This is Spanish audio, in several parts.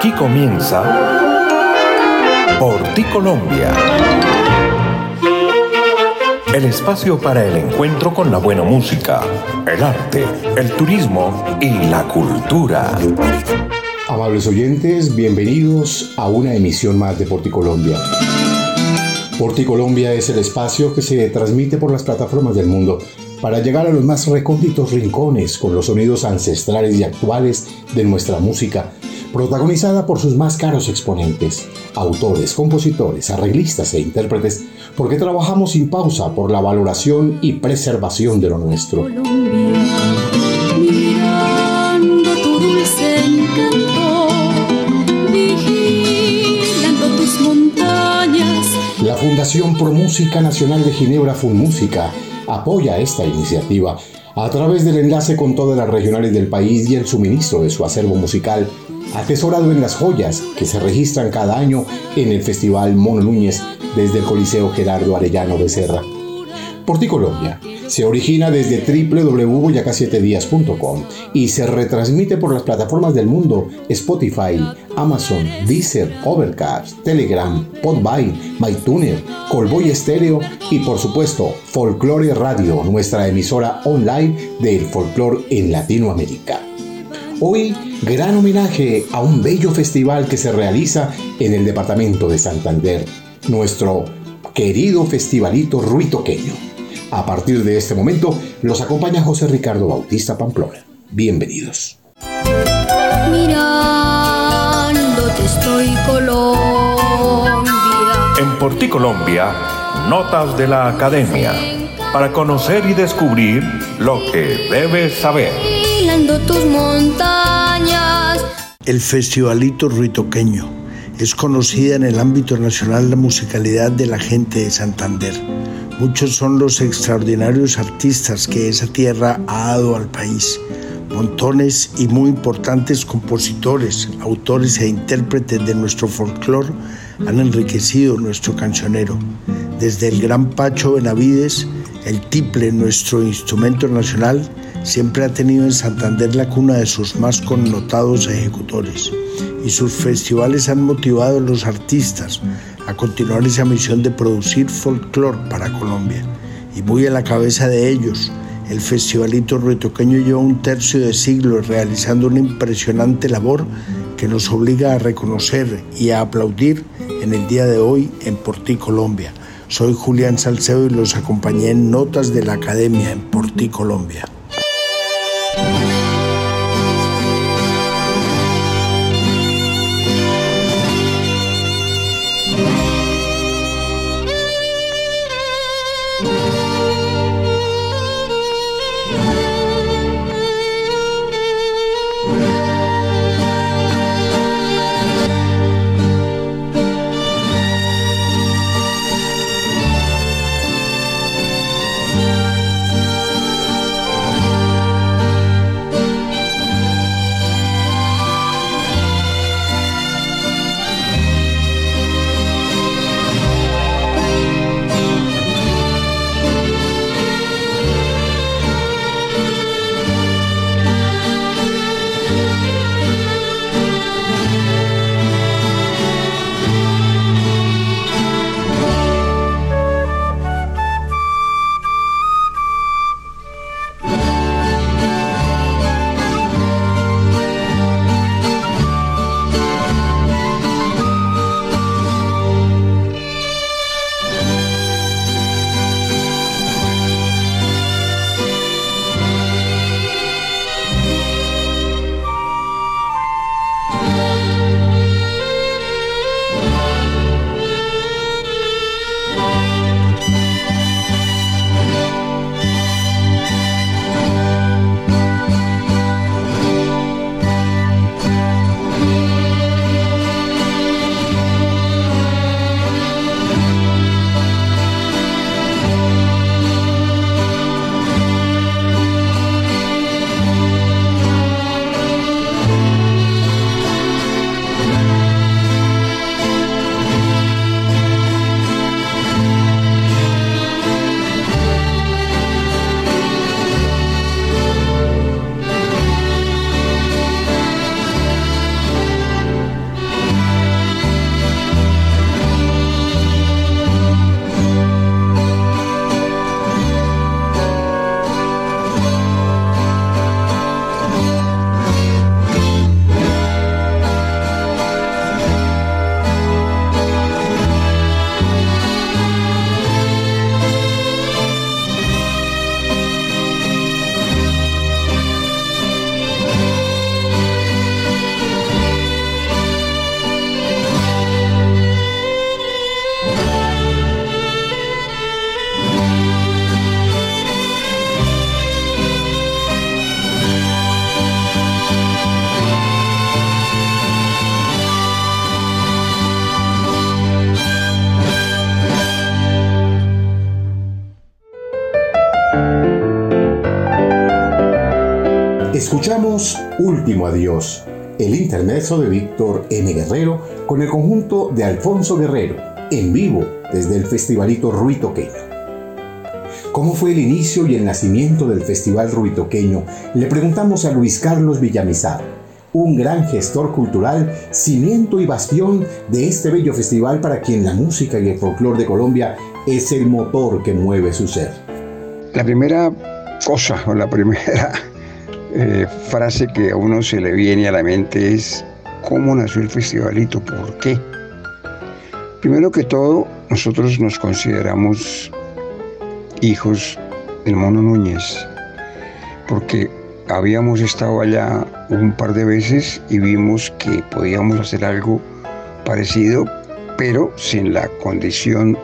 Aquí comienza Por ti Colombia. El espacio para el encuentro con la buena música, el arte, el turismo y la cultura. Amables oyentes, bienvenidos a una emisión más de Porticolombia. Porticolombia es el espacio que se transmite por las plataformas del mundo para llegar a los más recónditos rincones con los sonidos ancestrales y actuales de nuestra música, protagonizada por sus más caros exponentes, autores, compositores, arreglistas e intérpretes, porque trabajamos sin pausa por la valoración y preservación de lo nuestro. La Fundación Pro Música Nacional de Ginebra Música apoya esta iniciativa a través del enlace con todas las regionales del país y el suministro de su acervo musical, atesorado en las joyas que se registran cada año en el Festival Mono Núñez desde el Coliseo Gerardo Arellano Becerra. Por ti Colombia se origina desde www.yacasietedias.com y se retransmite por las plataformas del mundo Spotify, Amazon, Deezer, Overcast, Telegram, Podvine, MyTuner, Colboy Estéreo y por supuesto Folklore Radio, nuestra emisora online del folclore en Latinoamérica. Hoy, gran homenaje a un bello festival que se realiza en el departamento de Santander, nuestro querido festivalito ruitoqueño. A partir de este momento, los acompaña José Ricardo Bautista Pamplona. Bienvenidos. Mirándote estoy Colombia. En Porti Colombia, notas de la academia para conocer y descubrir lo que debes saber. El Festivalito Ruitoqueño es conocida en el ámbito nacional la musicalidad de la gente de Santander Muchos son los extraordinarios artistas que esa tierra ha dado al país. Montones y muy importantes compositores, autores e intérpretes de nuestro folclore han enriquecido nuestro cancionero. Desde el gran Pacho Benavides, el tiple, nuestro instrumento nacional, siempre ha tenido en Santander la cuna de sus más connotados ejecutores. Y sus festivales han motivado a los artistas a continuar esa misión de producir folclore para Colombia. Y muy a la cabeza de ellos, el Festivalito Ruitoqueño lleva un tercio de siglo realizando una impresionante labor que nos obliga a reconocer y a aplaudir en el día de hoy en Portí, Colombia. Soy Julián Salcedo y los acompañé en Notas de la Academia en Portí, Colombia. Último Adiós, el intermezzo de Víctor M. Guerrero con el conjunto de Alfonso Guerrero, en vivo desde el Festivalito Ruitoqueño. ¿Cómo fue el inicio y el nacimiento del Festival Ruitoqueño? Le preguntamos a Luis Carlos Villamizar, un gran gestor cultural, cimiento y bastión de este bello festival para quien la música y el folclore de Colombia es el motor que mueve su ser. La primera cosa o la primera eh, frase que a uno se le viene a la mente es cómo nació el festivalito, por qué. Primero que todo, nosotros nos consideramos hijos del Mono Núñez, porque habíamos estado allá un par de veces y vimos que podíamos hacer algo parecido, pero sin la condición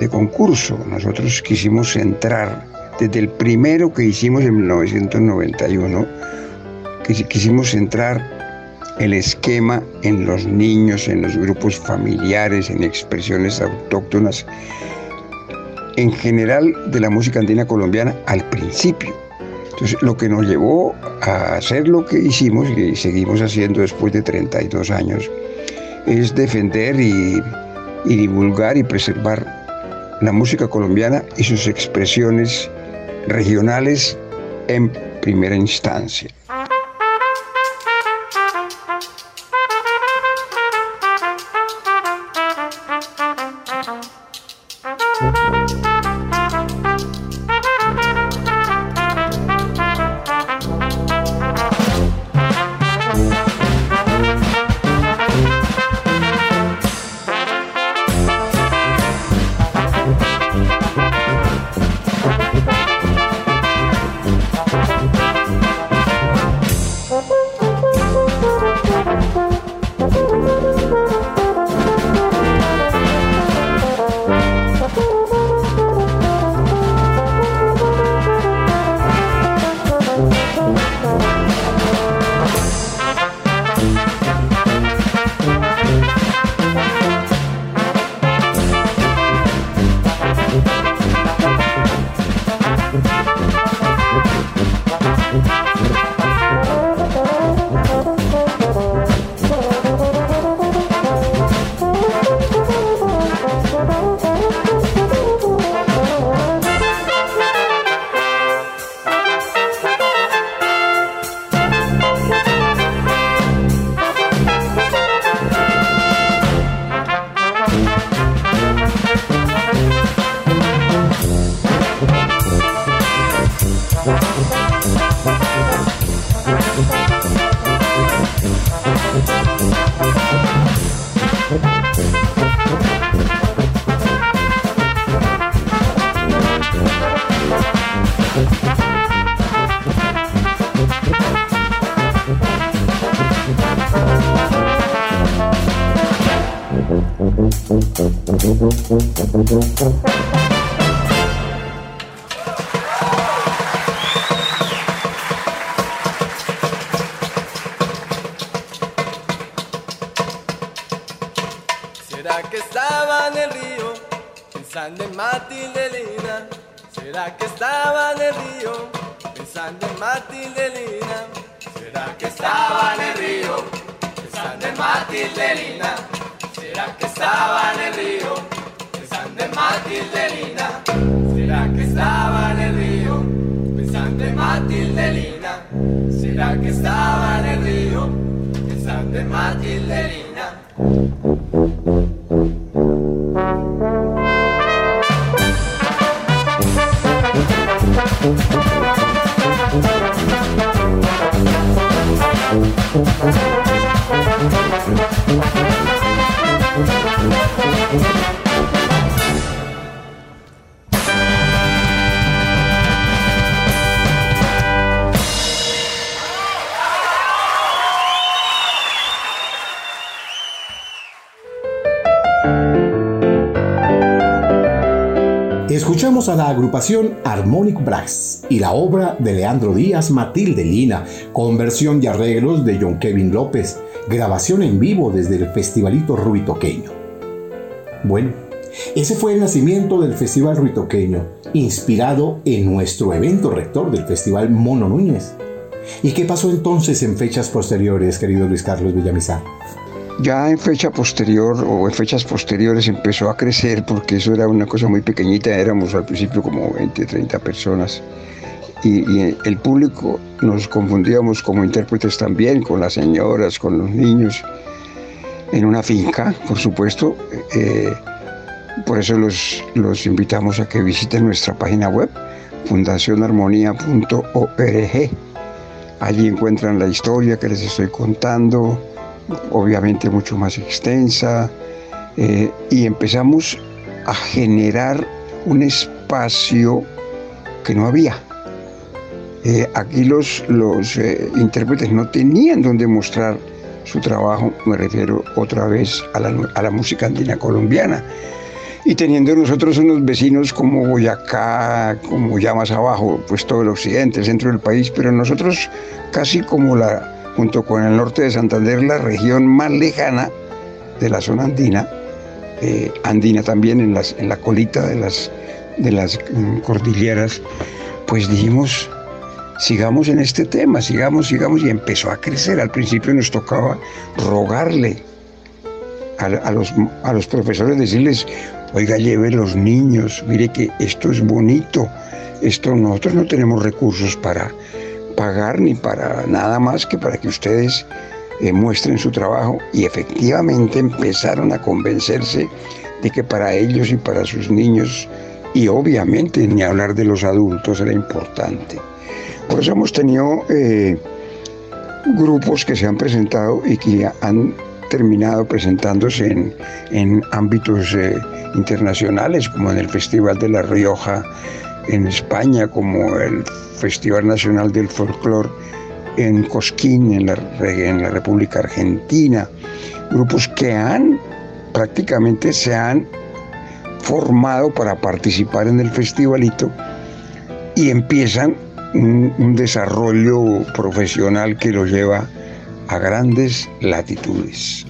de concurso. Nosotros quisimos entrar desde el primero que hicimos en 1991, quisimos centrar el esquema en los niños, en los grupos familiares, en expresiones autóctonas, en general de la música andina colombiana al principio. Entonces, lo que nos llevó a hacer lo que hicimos y seguimos haciendo después de 32 años es defender y, y divulgar y preservar la música colombiana y sus expresiones regionales en primera instancia. Escuchamos a la agrupación Harmonic Brass y la obra de Leandro Díaz Matilde Lina, con versión y arreglos de John Kevin López, grabación en vivo desde el Festivalito Ruitoqueño. Bueno, ese fue el nacimiento del Festival Ruitoqueño, inspirado en nuestro evento rector del Festival Mono Núñez. ¿Y qué pasó entonces en fechas posteriores, querido Luis Carlos Villamizar? Ya en fecha posterior o en fechas posteriores empezó a crecer porque eso era una cosa muy pequeñita, éramos al principio como 20, 30 personas y, el público nos confundíamos como intérpretes también con las señoras, con los niños, en una finca, por supuesto. Eh, por eso los, los invitamos a que visiten nuestra página web, fundacionarmonía.org. Allí encuentran la historia que les estoy contando, obviamente mucho más extensa, eh, y empezamos a generar un espacio que no había. Eh, aquí los, los eh, intérpretes no tenían donde mostrar su trabajo, me refiero otra vez a la, a la música andina colombiana. Y teniendo nosotros unos vecinos como Boyacá, como ya más abajo, pues todo el occidente, el centro del país, pero nosotros casi como la, junto con el norte de Santander, la región más lejana de la zona andina, eh, andina también en, las, en la colita de las, de las mm, cordilleras, pues dijimos, sigamos en este tema, sigamos, sigamos, y empezó a crecer. Al principio nos tocaba rogarle a, los, a los profesores, decirles, oiga, lleve los niños, mire que esto es bonito, esto nosotros no tenemos recursos para pagar ni para nada más que para que ustedes eh, muestren su trabajo y efectivamente empezaron a convencerse de que para ellos y para sus niños y obviamente ni hablar de los adultos era importante. Por eso hemos tenido eh, grupos que se han presentado y que han terminado presentándose en, en ámbitos eh, internacionales, como en el Festival de La Rioja en España, como el Festival Nacional del Folclore en Cosquín, en la, República Argentina. Grupos que han prácticamente se han formado para participar en el festivalito y empiezan un, desarrollo profesional que lo lleva a grandes latitudes.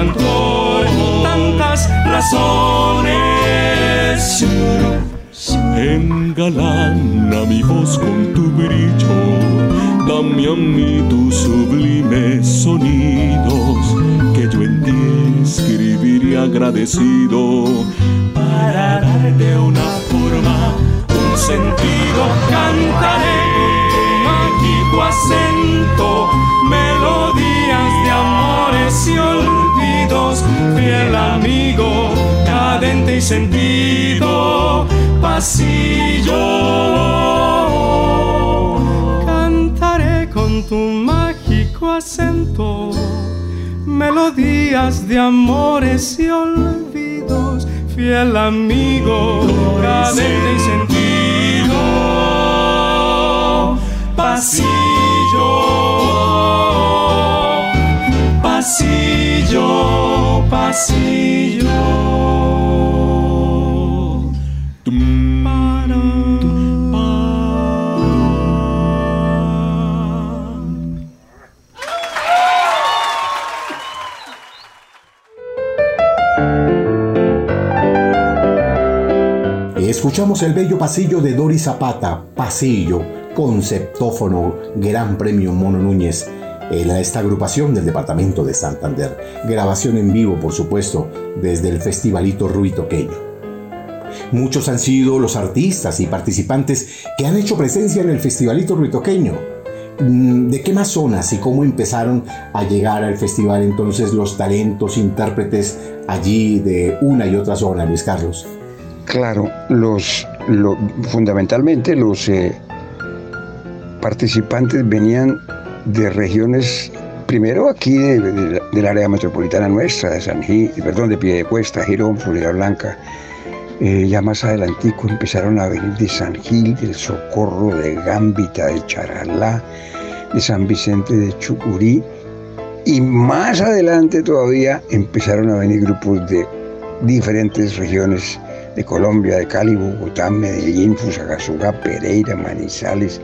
Cantor tantas razones. Engalana mi voz con tu brillo, dame a mí tus sublimes sonidos, que yo en ti escribiría agradecido para darte una forma, un sentido, cantaré mágico acento, sentido, pasillo. Cantaré con tu mágico acento, melodías de amores y olvidos, fiel amigo, cadente y sentido pasillo, pasillo, pasillo. Escuchamos el bello pasillo de Doris Zapata, Pasillo, conceptófono, Gran Premio Mono Núñez, en esta agrupación del departamento de Santander. Grabación en vivo, por supuesto, desde el Festivalito Ruitoqueño. Muchos han sido los artistas y participantes que han hecho presencia en el Festivalito Ruitoqueño. Mm, ¿De qué más zonas y cómo empezaron a llegar al festival entonces los talentos, intérpretes allí de una y otra zona, Luis Carlos? Claro, los, lo- fundamentalmente los eh, participantes venían de regiones, primero aquí de- de- del área metropolitana nuestra, de San Gil, perdón, de Piedecuesta, Girón, Florida Blanca. Eh, ya más adelantico empezaron a venir de San Gil, del Socorro, de Gambita, de Charalá, de San Vicente de Chucurí. Y más adelante todavía empezaron a venir grupos de diferentes regiones de Colombia, de Cali, Bogotá, Medellín, Fusagasugá, Pereira, Manizales,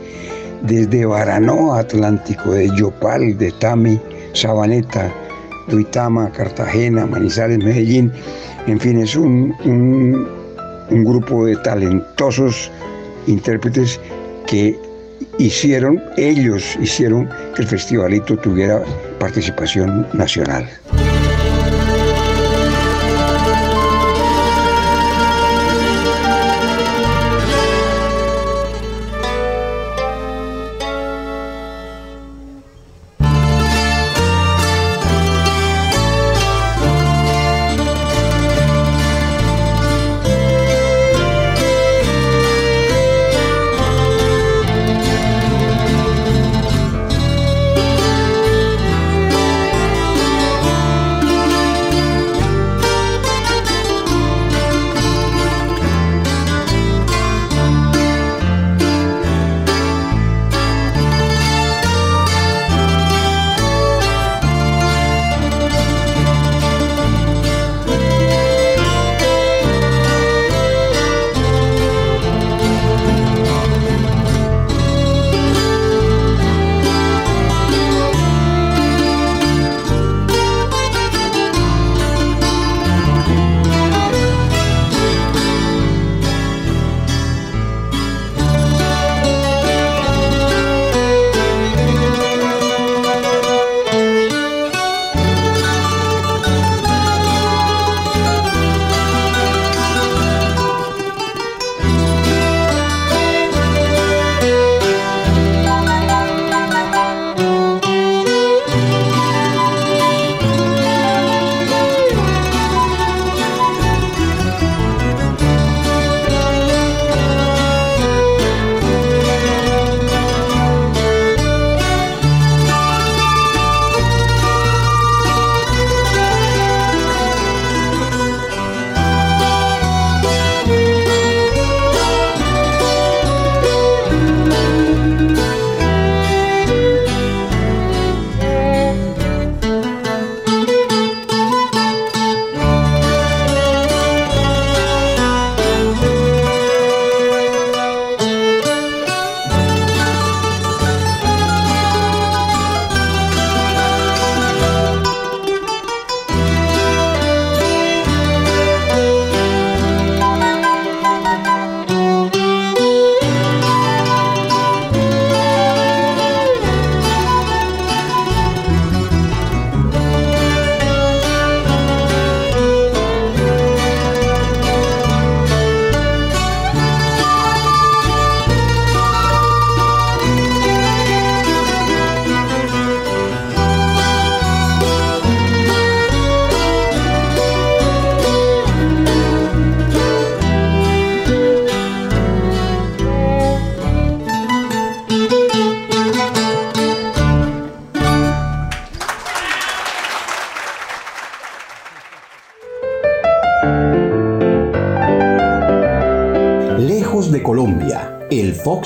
desde Baranoa, Atlántico, de Yopal, de Tami, Sabaneta, Duitama, Cartagena, Manizales, Medellín. En fin, es un, un- un grupo de talentosos intérpretes que hicieron, ellos hicieron que el festivalito tuviera participación nacional.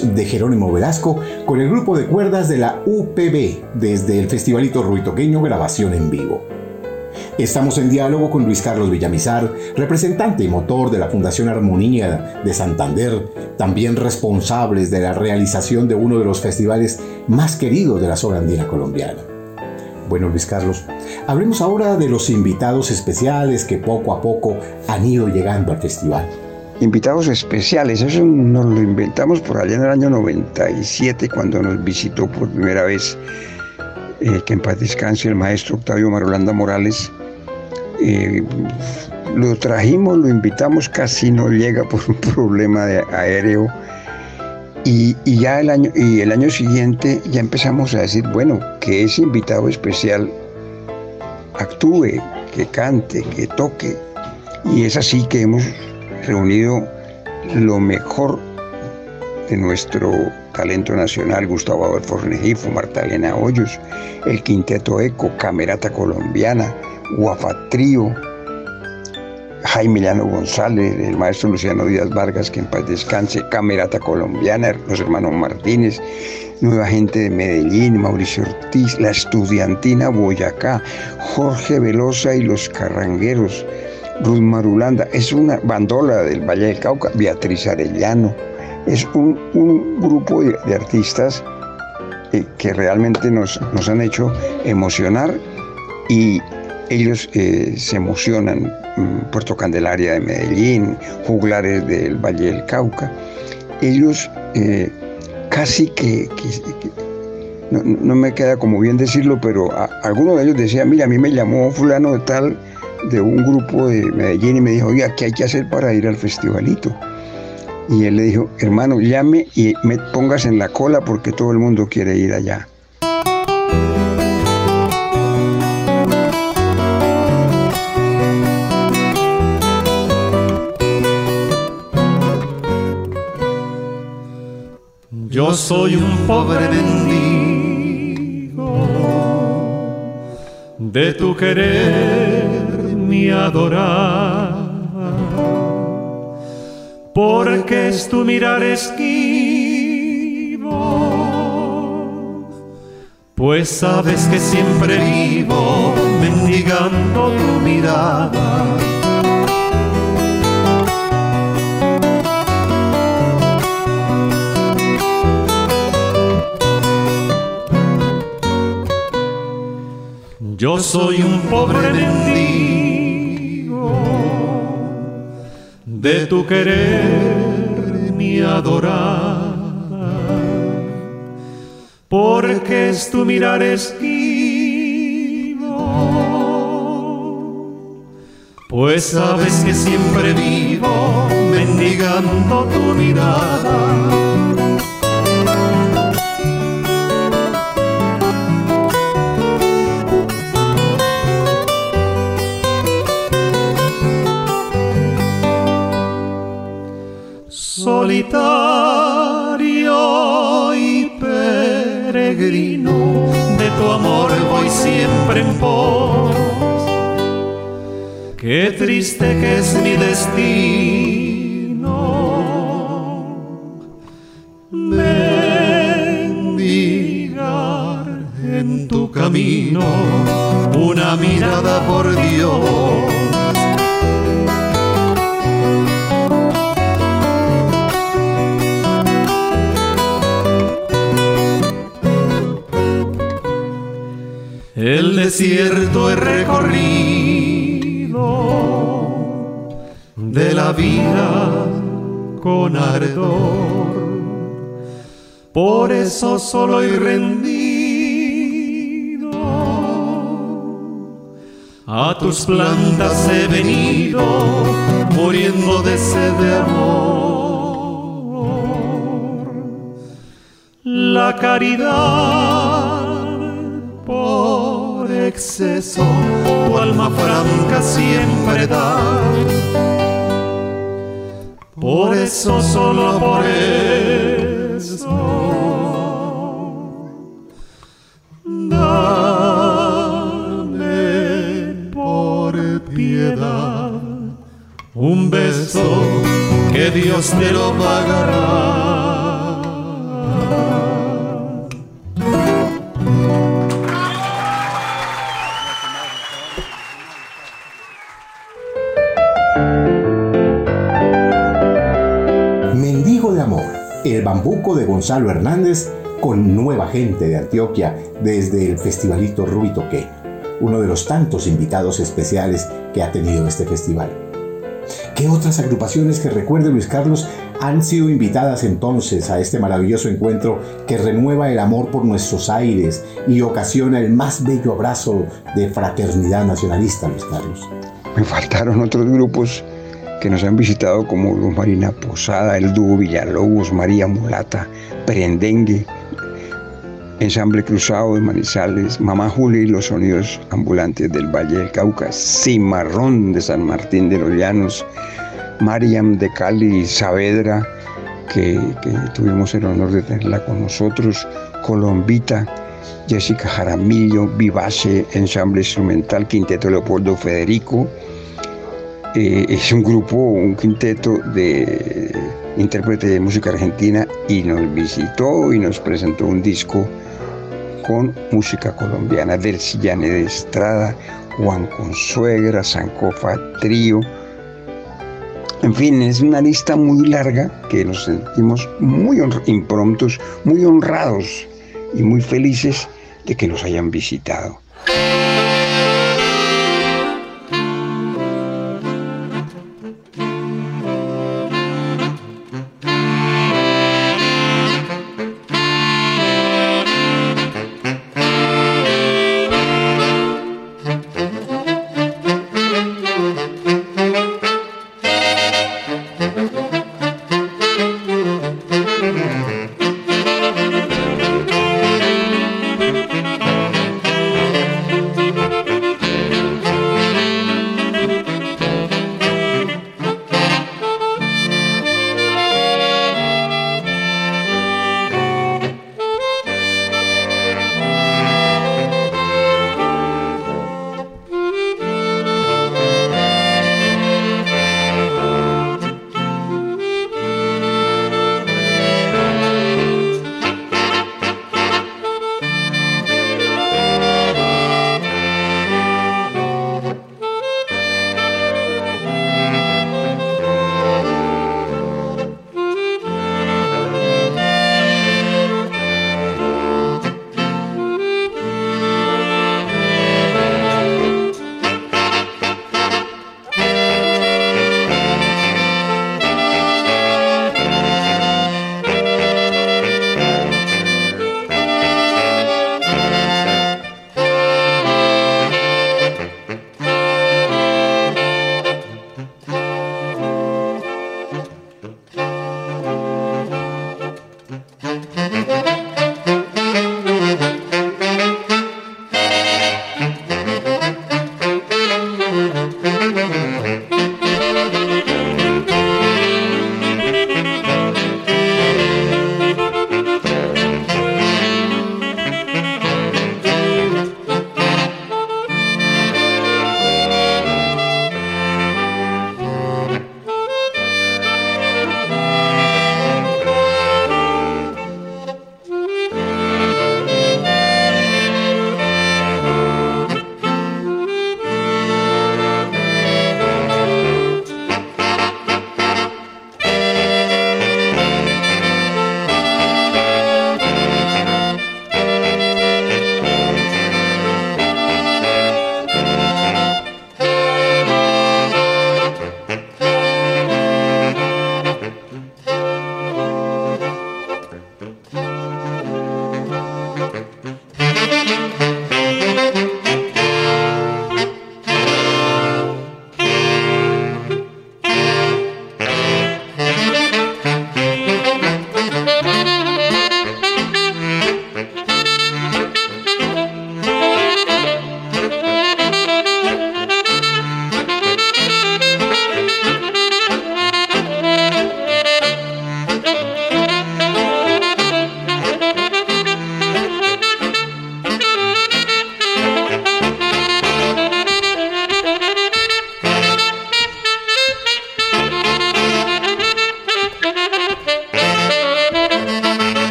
De Jerónimo Velasco con el grupo de cuerdas de la UPB desde el Festivalito Ruitoqueño Grabación en Vivo. Estamos en diálogo con Luis Carlos Villamizar, representante y motor de la Fundación Armonía de Santander, también responsables de la realización de uno de los festivales más queridos de la zona andina colombiana. Bueno, Luis Carlos, hablemos ahora de los invitados especiales que poco a poco han ido llegando al festival. Invitados especiales, eso nos lo inventamos por allá en el año 97 cuando nos visitó por primera vez, eh, que en paz descanse el maestro Octavio Marolanda Morales, eh, lo trajimos, lo invitamos, casi no llega por un problema de aéreo. Y, ya el año, y el año siguiente ya empezamos a decir, bueno, que ese invitado especial actúe, que cante, que toque. Y es así que hemos reunido lo mejor de nuestro talento nacional, Gustavo Adolfo Renegifo, Marta Elena Hoyos, el Quinteto Eco, Camerata Colombiana, Guafatrío, Jaime Llano González, el maestro Luciano Díaz Vargas, que en paz descanse, Camerata Colombiana, los hermanos Martínez, Nueva Gente de Medellín, Mauricio Ortiz, la Estudiantina Boyacá, Jorge Velosa y los Carrangueros, Ruth Marulanda, es una bandola del Valle del Cauca, Beatriz Arellano, es un, grupo de, artistas eh, que realmente nos, han hecho emocionar y ellos eh, se emocionan, mm, Puerto Candelaria de Medellín, juglares del Valle del Cauca, ellos eh, casi que, no, me queda como bien decirlo, pero alguno de ellos decía, mira, a mí me llamó fulano de tal de un grupo de Medellín y me dijo, oiga, ¿qué hay que hacer para ir al festivalito? Y él le dijo, hermano, llame y me pongas en la cola porque todo el mundo quiere ir allá. Yo soy un pobre mendigo de tu querer mi adorar, porque es tu mirar esquivo, pues sabes que siempre vivo mendigando tu mirada. Yo soy un pobre mendigo de tu querer mi adorar, porque es tu mirar esquivo, pues sabes que siempre vivo mendigando tu mirada en. Qué triste que es mi destino. Mendigar en tu camino una mirada por Dios desierto he recorrido de la vida con ardor. Por eso solo he rendido. A tus plantas he venido muriendo de sed de amor. La caridad por exceso, tu alma franca siempre da. Por eso, solo por eso, por piedad un beso que Dios te lo pagará. Bambuco de Gonzalo Hernández con nueva gente de Antioquia desde el Festivalito Rubitoque, uno de los tantos invitados especiales que ha tenido este festival. ¿Qué otras agrupaciones que recuerde Luis Carlos han sido invitadas entonces a este maravilloso encuentro que renueva el amor por nuestros aires y ocasiona el más bello abrazo de fraternidad nacionalista, Luis Carlos? Me faltaron otros grupos que nos han visitado como Luz Marina Posada, el dúo Villalobos, María Mulata, Perendengue, Ensamble Cruzado de Manizales, Mamá Julia y los sonidos ambulantes del Valle del Cauca, Cimarrón de San Martín de los Llanos, Mariam de Cali, Saavedra, que, que tuvimos el honor de tenerla con nosotros, Colombita, Jessica Jaramillo, Vivace, Ensamble Instrumental, Quinteto Leopoldo Federico, eh, es un grupo, un quinteto de intérpretes de música argentina y nos visitó y nos presentó un disco con música colombiana del Sillane de Estrada, Juan Consuegra, Sancofa Trío. En fin, es una lista muy larga que nos sentimos muy impromptos, muy honrados y muy felices de que nos hayan visitado.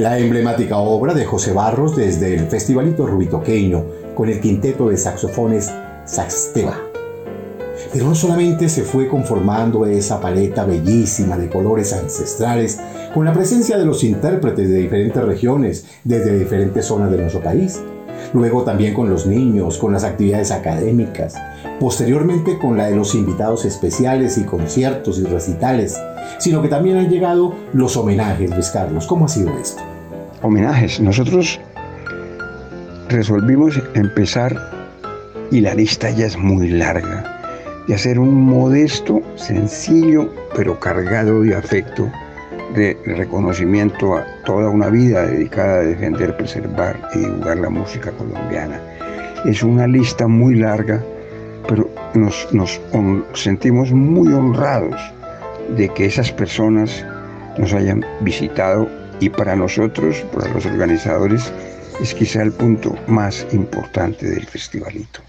La emblemática obra de José Barros desde el Festivalito Rubitoqueño con el quinteto de saxofones Saxteba. Pero no solamente se fue conformando esa paleta bellísima de colores ancestrales con la presencia de los intérpretes de diferentes regiones desde diferentes zonas de nuestro país, luego también con los niños, con las actividades académicas, posteriormente con la de los invitados especiales y conciertos y recitales, sino que también han llegado los homenajes, Luis Carlos. ¿Cómo ha sido esto? Homenajes. Nosotros resolvimos empezar, y la lista ya es muy larga, de hacer un modesto, sencillo, pero cargado de afecto, de reconocimiento a toda una vida dedicada a defender, preservar y divulgar la música colombiana. Es una lista muy larga, pero nos, nos sentimos muy honrados de que esas personas nos hayan visitado y para nosotros, para los organizadores, es quizá el punto más importante del festivalito.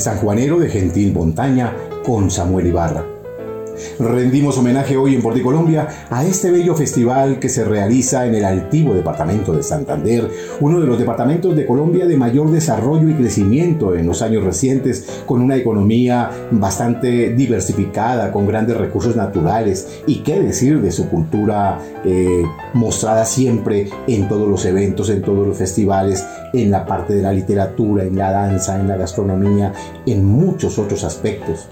El sanjuanero de gentil montaña con Samuel Ibarra. Rendimos homenaje hoy en Colombia a este bello festival que se realiza en el altivo departamento de Santander, uno de los departamentos de Colombia de mayor desarrollo y crecimiento en los años recientes, con una economía bastante diversificada, con grandes recursos naturales y qué decir de su cultura eh, mostrada siempre en todos los eventos, en todos los festivales, en la parte de la literatura, en la danza, en la gastronomía, en muchos otros aspectos.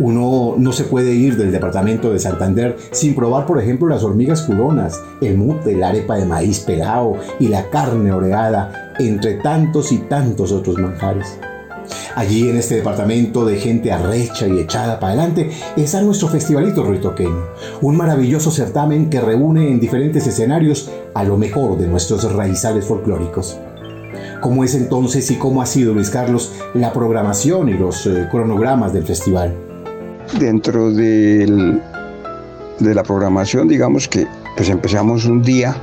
Uno no se puede ir del departamento de Santander sin probar, por ejemplo, las hormigas culonas, el mute, la arepa de maíz pelado y la carne oreada, entre tantos y tantos otros manjares. Allí en este departamento de gente arrecha y echada para adelante está nuestro festivalito ruitoqueño, un maravilloso certamen que reúne en diferentes escenarios a lo mejor de nuestros raizales folclóricos. ¿Cómo es entonces y cómo ha sido, Luis Carlos, la programación y los eh, cronogramas del festival? Dentro de la programación, digamos que pues empezamos un día,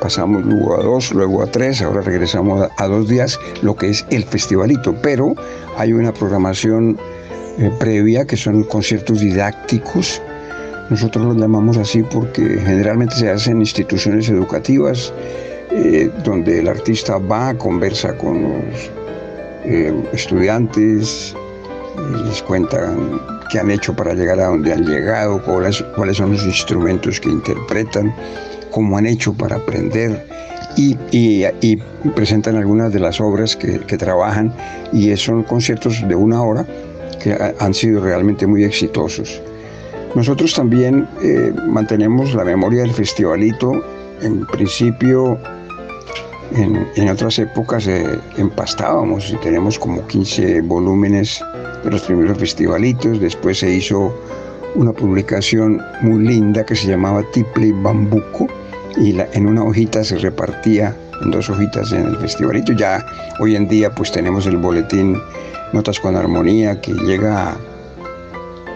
pasamos luego a dos, luego a tres, ahora regresamos a, dos días, lo que es el festivalito, pero hay una programación eh, previa que son conciertos didácticos. Nosotros los llamamos así porque generalmente se hacen en instituciones educativas eh, donde el artista va, conversa con los eh, estudiantes, les cuentan qué han hecho para llegar a donde han llegado, cuáles, cuáles son los instrumentos que interpretan, cómo han hecho para aprender y, y, presentan algunas de las obras que, que, trabajan y son conciertos de una hora que han sido realmente muy exitosos. Nosotros también eh, mantenemos la memoria del festivalito. En principio en, otras épocas eh, empastábamos y tenemos como 15 volúmenes de los primeros festivalitos. Después se hizo una publicación muy linda que se llamaba Tiple Bambuco y en una hojita se repartía en dos hojitas en el festivalito. Ya hoy en día pues tenemos el boletín Notas con Armonía que llega a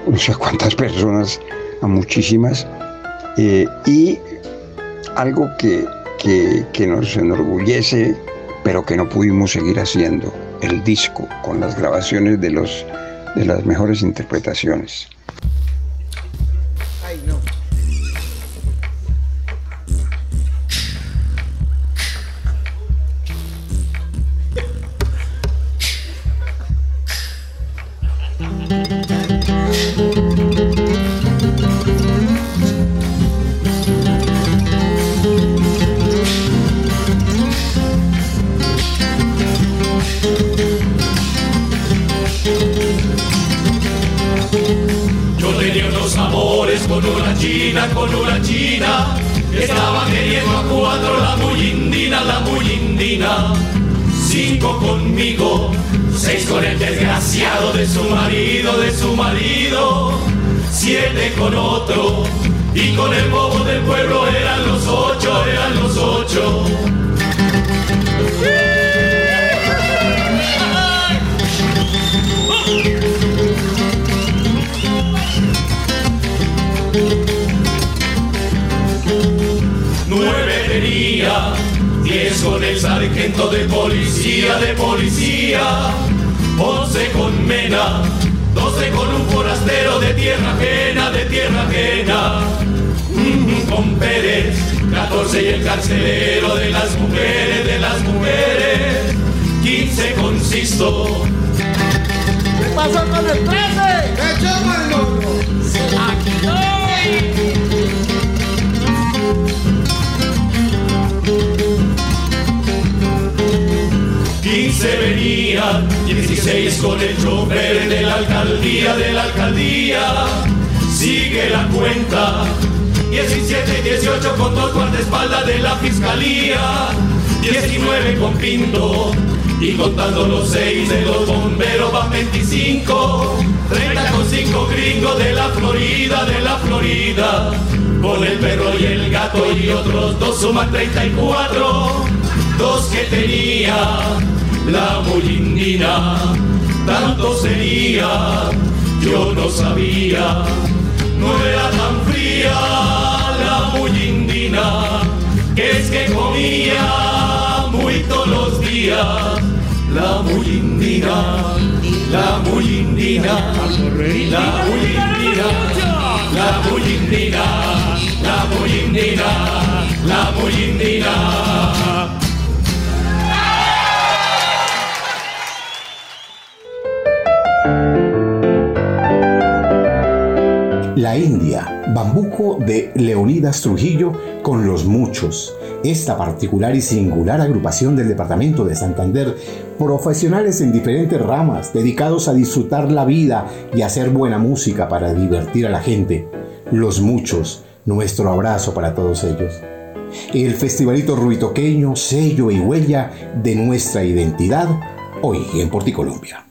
no sé cuántas personas, a muchísimas. Eh, y algo que que, nos enorgullece, pero que no pudimos seguir haciendo, el disco con las grabaciones de, los, de las mejores interpretaciones. Con otro y con el bobo del pueblo eran los ocho, eran los ocho. diez con el sargento de policía, de policía, once con Mena, doce con un forastero de tierra de mm, con Pérez, catorce y el carcelero de las mujeres, de las mujeres, quince con Sisto. ¿Qué pasó con el 13? Aquí estoy. 15 venían, 16 con el chofer de la alcaldía, de la alcaldía. Sigue la cuenta, 17 y 18 con dos guardaespaldas de la fiscalía, 19 con Pinto. Y contando los 6 de los bomberos van 25, 30 con 5 gringos de la Florida, de la Florida. Con el perro y el gato y otros dos suman 34, dos que tenía la indina, tanto sería, yo no sabía, no era tan fría la indina, que es que comía muy todos los días, la indina, la la indina. la muy indina, la muy indina, la muy indina. La India, Bambuco de Leonidas Trujillo con los muchos. Esta particular y singular agrupación del departamento de Santander, profesionales en diferentes ramas, dedicados a disfrutar la vida y hacer buena música para divertir a la gente. Los muchos, nuestro abrazo para todos ellos. El festivalito ruitoqueño, sello y huella de nuestra identidad, hoy en Porticolombia.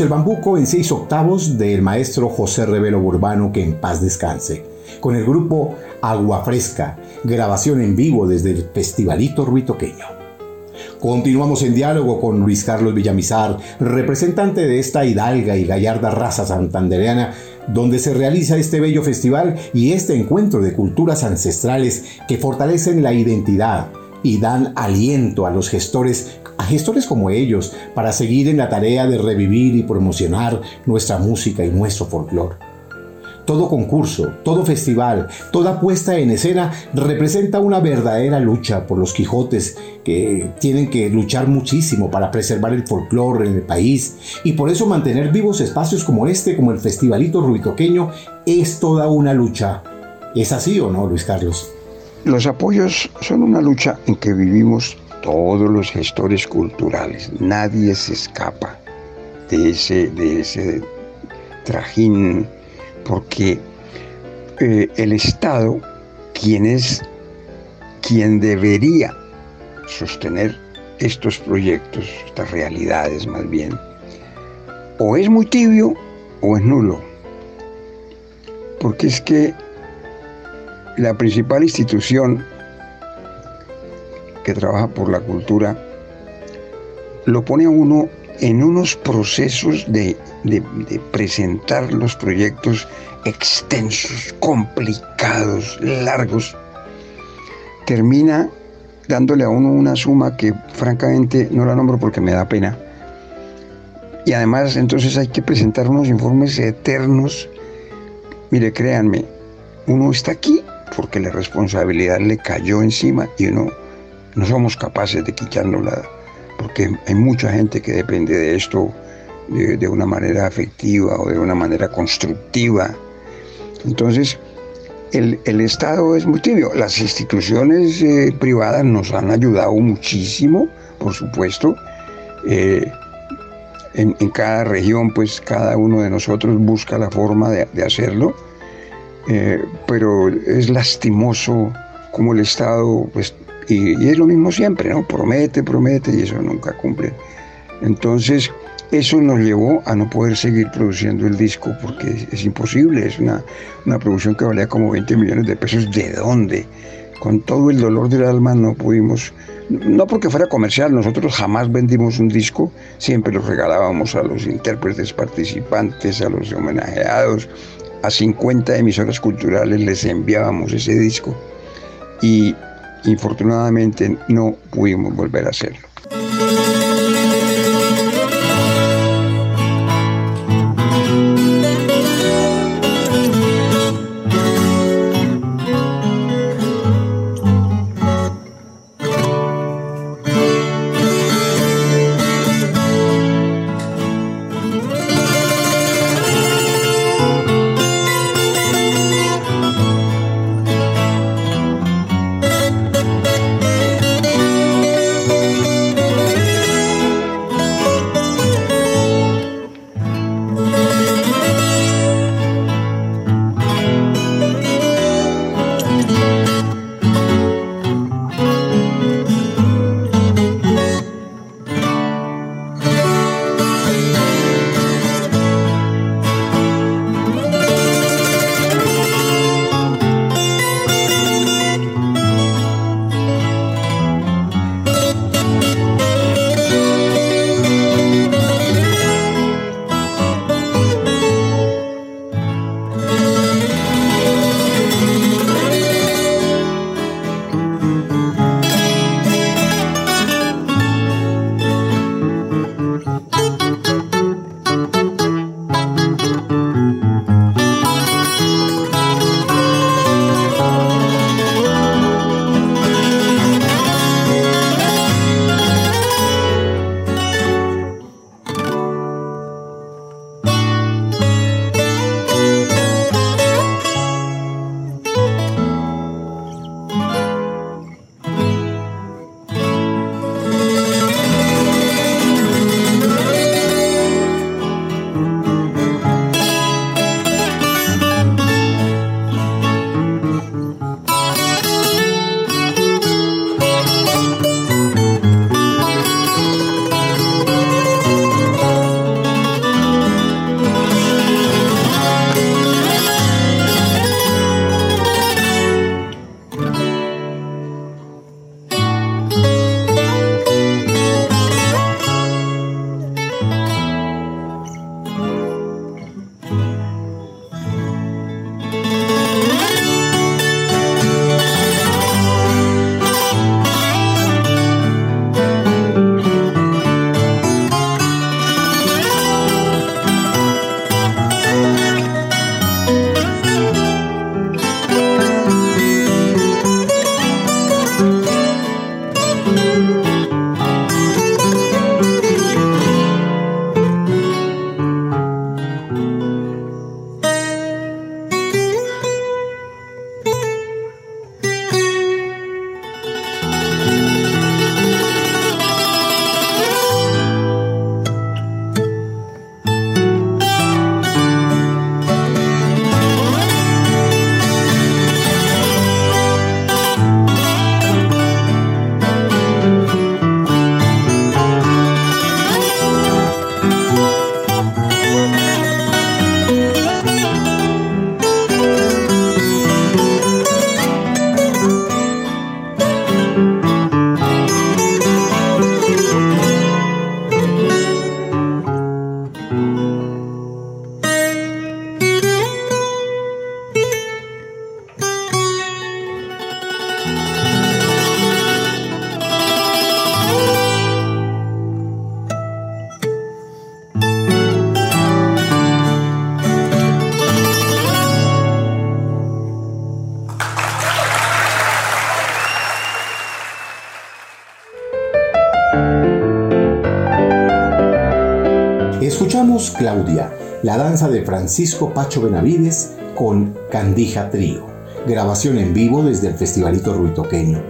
El bambuco en seis octavos del maestro José Revelo Urbano, que en paz descanse, con el grupo Agua Fresca, grabación en vivo desde el Festivalito Ruitoqueño. Continuamos en diálogo con Luis Carlos Villamizar, representante de esta hidalga y gallarda raza santandereana, donde se realiza este bello festival y este encuentro de culturas ancestrales que fortalecen la identidad y dan aliento a los gestores a gestores como ellos para seguir en la tarea de revivir y promocionar nuestra música y nuestro folclore. Todo concurso, todo festival, toda puesta en escena representa una verdadera lucha por los Quijotes que tienen que luchar muchísimo para preservar el folclore en el país y por eso mantener vivos espacios como este, como el Festivalito Ruitoqueño, es toda una lucha. ¿Es así o no, Luis Carlos? los apoyos son una lucha en que vivimos todos los gestores culturales. Nadie se escapa de ese, de ese trajín, porque eh, el Estado, quien es quien debería sostener estos proyectos, estas realidades más bien, o es muy tibio o es nulo. Porque es que la principal institución que trabaja por la cultura lo pone a uno en unos procesos de, presentar los proyectos extensos, complicados, largos, termina dándole a uno una suma que francamente no la nombro porque me da pena. Y además entonces hay que presentar unos informes eternos. Mire, créanme, uno está aquí porque la responsabilidad le cayó encima y uno no somos capaces de quitarnos porque hay mucha gente que depende de esto de, una manera afectiva o de una manera constructiva. Entonces, el, Estado es muy tibio. Las instituciones eh, privadas nos han ayudado muchísimo, por supuesto. Eh, en, cada región, pues cada uno de nosotros busca la forma de, hacerlo, eh, pero es lastimoso como el Estado pues, y, es lo mismo siempre, ¿no? Promete, promete y eso nunca cumple. Entonces, eso nos llevó a no poder seguir produciendo el disco porque es, imposible, es una, una, producción que valía como 20 millones de pesos. ¿De dónde? Con todo el dolor del alma no pudimos, no porque fuera comercial, nosotros jamás vendimos un disco, siempre lo regalábamos a los intérpretes participantes, a los homenajeados, a 50 emisoras culturales les enviábamos ese disco. Y Infortunadamente no pudimos volver a hacerlo. De Francisco Pacho Benavides con Candija Trío, grabación en vivo desde el Festivalito Ruitoqueño.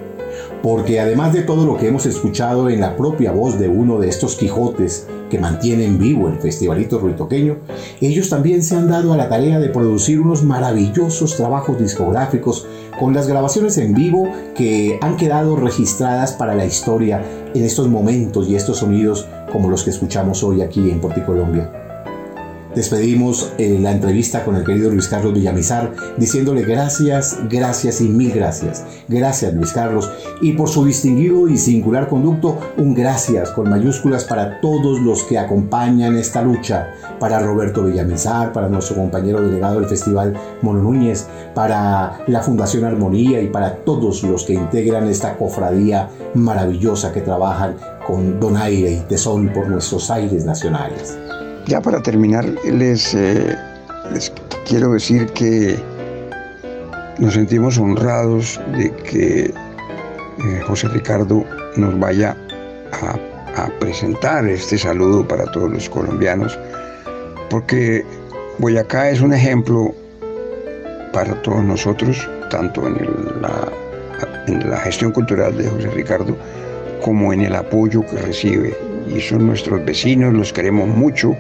Porque además de todo lo que hemos escuchado en la propia voz de uno de estos Quijotes que mantienen vivo el Festivalito Ruitoqueño, ellos también se han dado a la tarea de producir unos maravillosos trabajos discográficos con las grabaciones en vivo que han quedado registradas para la historia en estos momentos y estos sonidos como los que escuchamos hoy aquí en Porticolombia. Despedimos eh, la entrevista con el querido Luis Carlos Villamizar diciéndole gracias, gracias y mil gracias. Gracias Luis Carlos y por su distinguido y singular conducto, un gracias con mayúsculas para todos los que acompañan esta lucha, para Roberto Villamizar, para nuestro compañero delegado del Festival Mono Núñez, para la Fundación Armonía y para todos los que integran esta cofradía maravillosa que trabajan con donaire y tesón por nuestros aires nacionales. Ya para terminar, les, eh, les quiero decir que nos sentimos honrados de que eh, José Ricardo nos vaya a, presentar este saludo para todos los colombianos, porque Boyacá es un ejemplo para todos nosotros, tanto en, la, en la gestión cultural de José Ricardo como en el apoyo que recibe y son nuestros vecinos, los queremos mucho,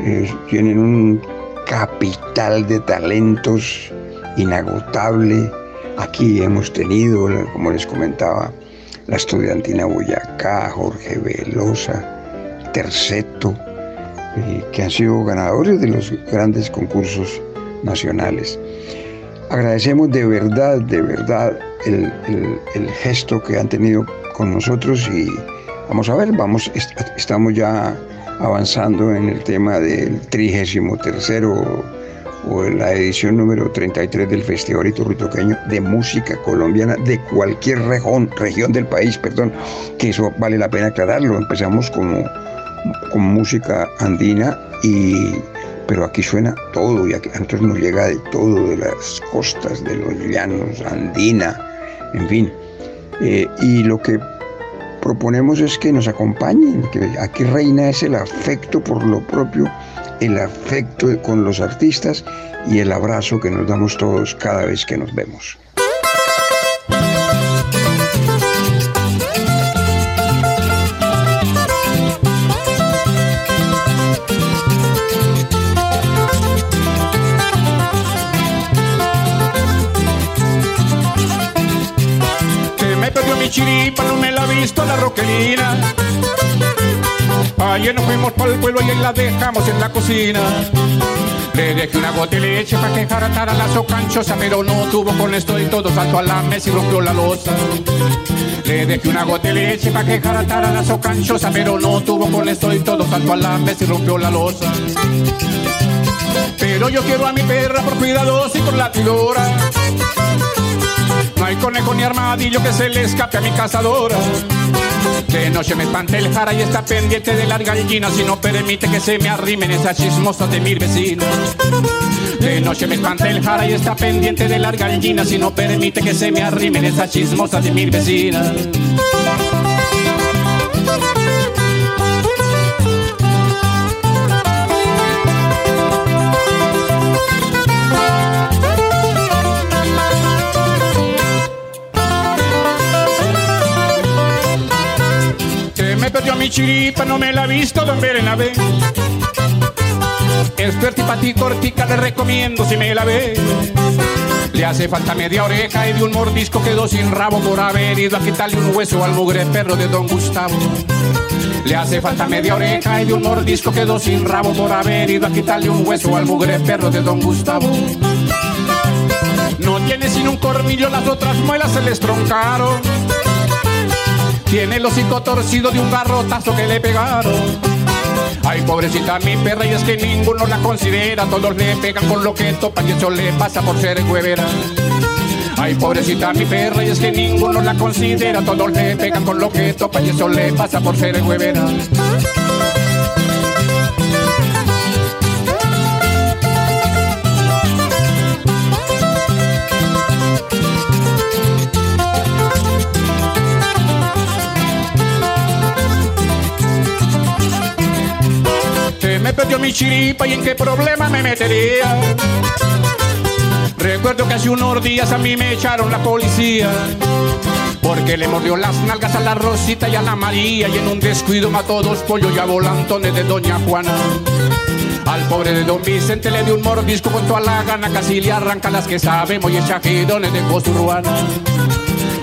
eh, tienen un capital de talentos inagotable. Aquí hemos tenido, como les comentaba, la estudiantina Boyacá, Jorge Velosa, Terceto, eh, que han sido ganadores de los grandes concursos nacionales. Agradecemos de verdad, de verdad el, el, el gesto que han tenido con nosotros y Vamos a ver, vamos, estamos ya avanzando en el tema del 33 o la edición número 33 del Festival Ruitoqueño de Música Colombiana de cualquier región, región del país, perdón, que eso vale la pena aclararlo. Empezamos como, con música andina y pero aquí suena todo y aquí, entonces nos llega de todo, de las costas, de los llanos, andina, en fin. Eh, y lo que proponemos es que nos acompañen, que aquí reina es el afecto por lo propio, el afecto con los artistas y el abrazo que nos damos todos cada vez que nos vemos. Chiripa no me la ha visto la roquelina. Ayer nos fuimos para el pueblo y la dejamos en la cocina. Le dejé una gota de leche para que jaratara la socanchosa, pero no tuvo con esto y todo saltó a la mesa y rompió la losa. Le dejé una gota de leche para que jaratara la socanchosa, pero no tuvo con esto y todo saltó a la mesa y rompió la losa. Pero yo quiero a mi perra por cuidadosa y por latidora. No hay conejo ni armadillo que se le escape a mi cazadora. De noche me espanta el jara y está pendiente de las gallinas si no permite que se me arrimen esas chismosas de mis vecinos. De noche me espanta el jara y está pendiente de las gallinas y no permite que se me arrimen esas chismosas de mis vecinas. Chiripa, no me la ha visto Don Berenavé. Es ti cortica, le recomiendo si me la ve. Le hace falta media oreja y de un mordisco quedó sin rabo por haber ido a quitarle un hueso al mugre perro de Don Gustavo. Le hace falta media oreja y de un mordisco quedó sin rabo por haber ido a quitarle un hueso al mugre perro de Don Gustavo. No tiene sin un cormillo, las otras muelas se le estroncaron. Tiene el hocico torcido de un garrotazo que le pegaron. Ay, pobrecita mi perra, y es que ninguno la considera. Todos le pegan con lo que topan y eso le pasa por ser huevera. Ay, pobrecita mi perra, y es que ninguno la considera. Todos le pegan con lo que topan y eso le pasa por ser huevera. Perdió mi chiripa y en qué problema me metería. Recuerdo que hace unos días a mí me echaron la policía. Porque le mordió las nalgas a la Rosita y a la María y en un descuido mató dos pollos y a volantones de Doña Juana. Al pobre de Don Vicente le dio un mordisco con toda la gana, casi le arranca las que sabemos y echajidones de Cosurruana.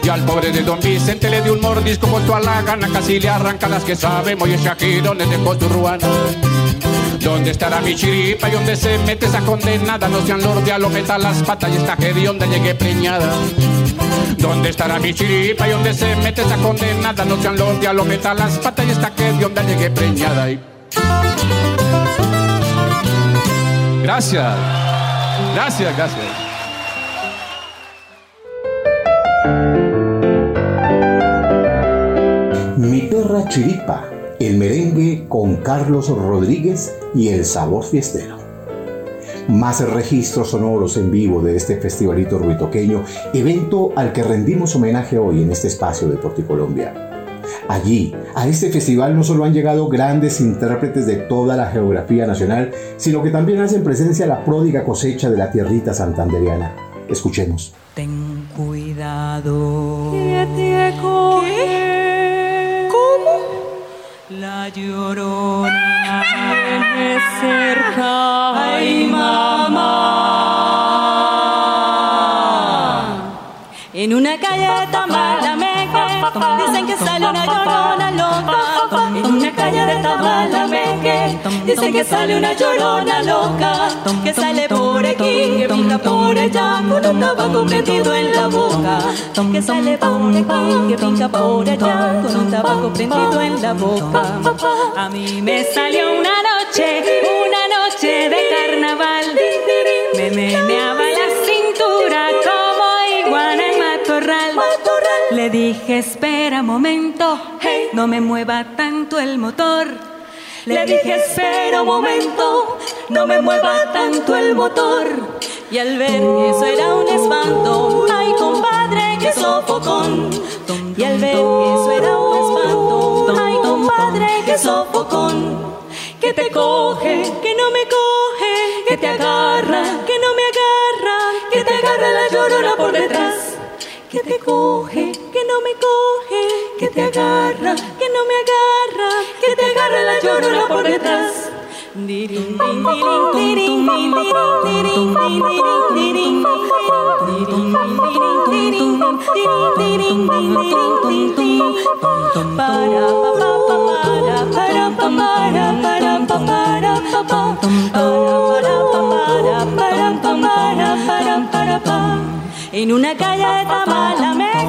Y al pobre de Don Vicente le dio un mordisco con toda la gana, casi le arranca las que sabemos y echajidones de Cosurruana. ¿Dónde estará mi chiripa y dónde se mete esa condenada? No sean lordia, lo meta las patas y esta que de onda llegué preñada. ¿Dónde estará mi chiripa y dónde se mete esa condenada? No sean lordia, lo meta las patas y esta que de onda llegué preñada. Y... Gracias. Gracias, gracias. Mi perra chiripa, el merengue con Carlos Rodríguez y el sabor fiestero. Más registros sonoros en vivo de este festivalito ruitoqueño, evento al que rendimos homenaje hoy en este espacio de Porticolombia. Allí, a este festival no solo han llegado grandes intérpretes de toda la geografía nacional, sino que también hacen presencia la pródiga cosecha de la tierrita santanderiana. Escuchemos. Ten cuidado. Que te. La llorona de cerca. Ay, mamá. En una calle de Tamalameque dicen que sale una llorona loca. En una calle de Tamalameque dicen que sale una llorona loca. Que sale por aquí, que brinca por allá con un tabaco prendido en la boca. Que sale por aquí, que brinca por allá con un tabaco prendido en la boca. A mí me salió una noche, una noche de carnaval. Me meneaba la cintura como iguana en matorral. Le dije, espera momento, no me mueva tanto el motor. Le dije, espera un momento, no me mueva tanto el motor. Y al ver que eso era un espanto, ay compadre, que sofocón. Y al ver que eso era un espanto, ay compadre, que sofocón. Que te coge, que no me coge, que te agarra, que no me agarra, que te agarra la llorona por detrás. Que te coge, no me coge, que te agarra, que no me agarra, que te agarra la llorona por detrás. En una calle de Tamalameque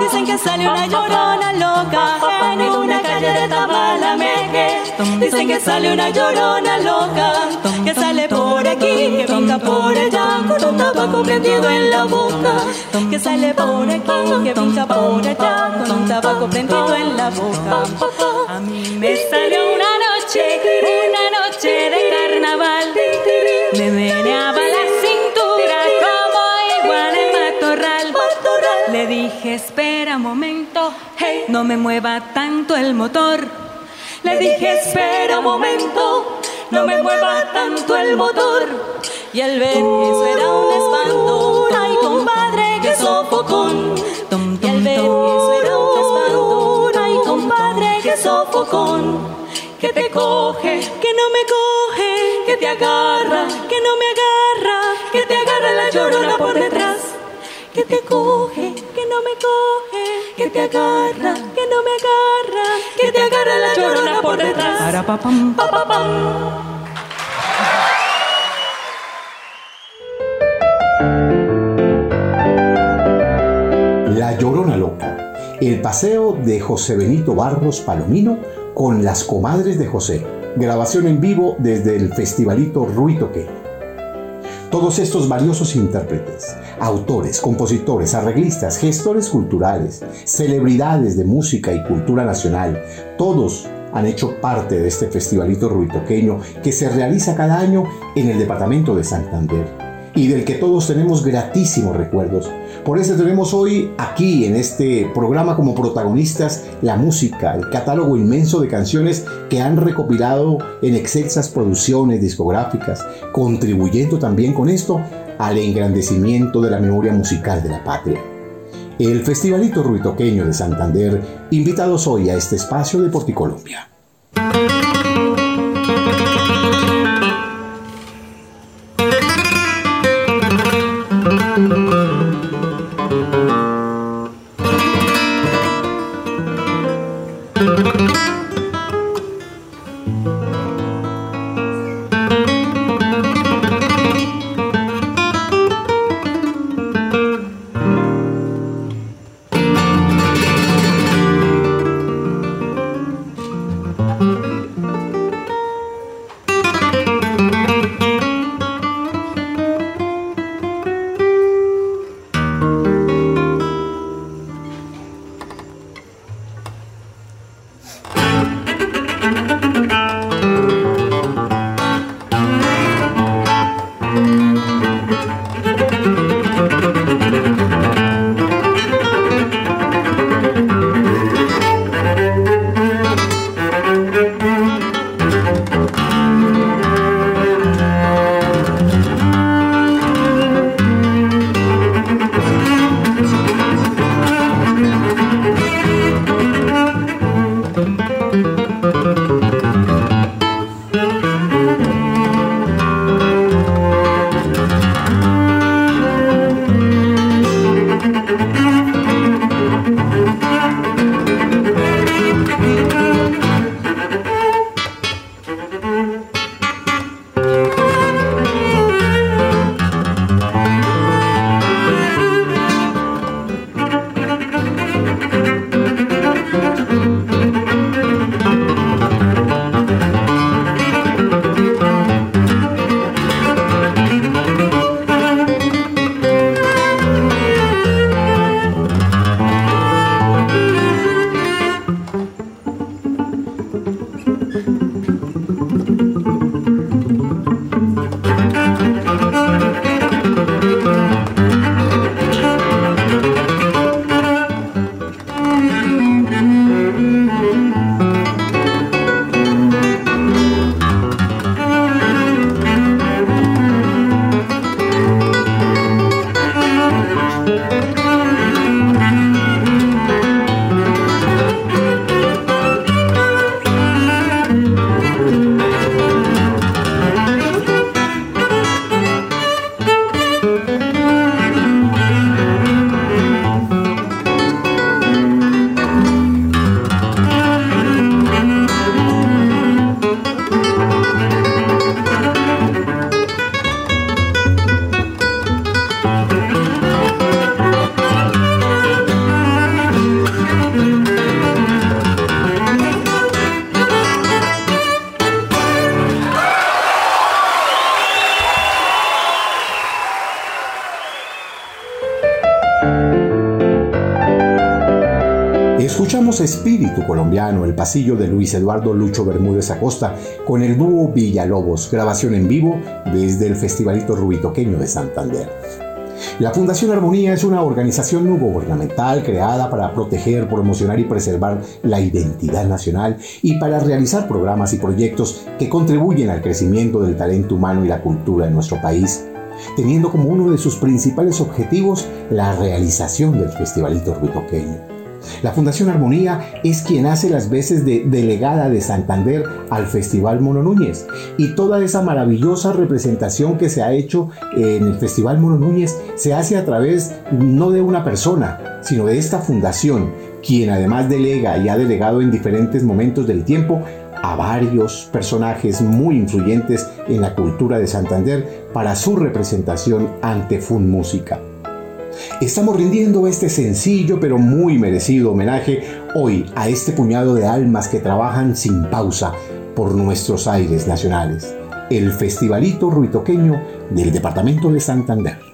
dicen que sale una llorona loca. En una calle de Tamalameque dicen que sale una llorona loca. Que sale por aquí, que venga por allá con un tabaco prendido en la boca. Que sale por aquí, que venga por allá con un tabaco prendido en la boca. A mí me salió una noche, una noche de carnaval. Me meneaba Espera un momento, no me mueva tanto el motor. Le dije, espera un momento, no me mueva tanto el motor. Y al ver eso era un espanto, ay compadre, que sofocón. Y al ver eso era un espanto, ay compadre, que sofocón. Que te coge, que no me coge, que te agarra, que no me agarra, que te agarra la llorona por detrás. Que te coge, no me coge, que te agarra, que no me agarra, que te agarra la llorona por detrás. Para pa pam, pa pa pam. La Llorona Loca, el paseo de José Benito Barros Palomino con las comadres de José. Grabación en vivo desde el Festivalito Ruitoque. Todos estos valiosos intérpretes, autores, compositores, arreglistas, gestores culturales, celebridades de música y cultura nacional, todos han hecho parte de este festivalito ruitoqueño que se realiza cada año en el departamento de Santander y del que todos tenemos gratísimos recuerdos. Por eso tenemos hoy aquí en este programa como protagonistas la música, el catálogo inmenso de canciones que han recopilado en excelsas producciones discográficas, contribuyendo también con esto al engrandecimiento de la memoria musical de la patria. El Festivalito Ruitoqueño de Santander, invitados hoy a este espacio de Porticolombia. Colombiano, el pasillo de Luis Eduardo Lucho Bermúdez Acosta, con el dúo Villalobos, grabación en vivo desde el Festivalito Rubitoqueño de Santander. La Fundación Armonía es una organización no gubernamental creada para proteger, promocionar y preservar la identidad nacional y para realizar programas y proyectos que contribuyen al crecimiento del talento humano y la cultura en nuestro país, teniendo como uno de sus principales objetivos la realización del Festivalito Rubitoqueño. La Fundación Armonía es quien hace las veces de delegada de Santander al Festival Mono Núñez y toda esa maravillosa representación que se ha hecho en el Festival Mono Núñez se hace a través no de una persona, sino de esta fundación, quien además delega y ha delegado en diferentes momentos del tiempo a varios personajes muy influyentes en la cultura de Santander para su representación ante Fun Música. Estamos rindiendo este sencillo pero muy merecido homenaje hoy a este puñado de almas que trabajan sin pausa por nuestros aires nacionales, el Festivalito Ruitoqueño del Departamento de Santander.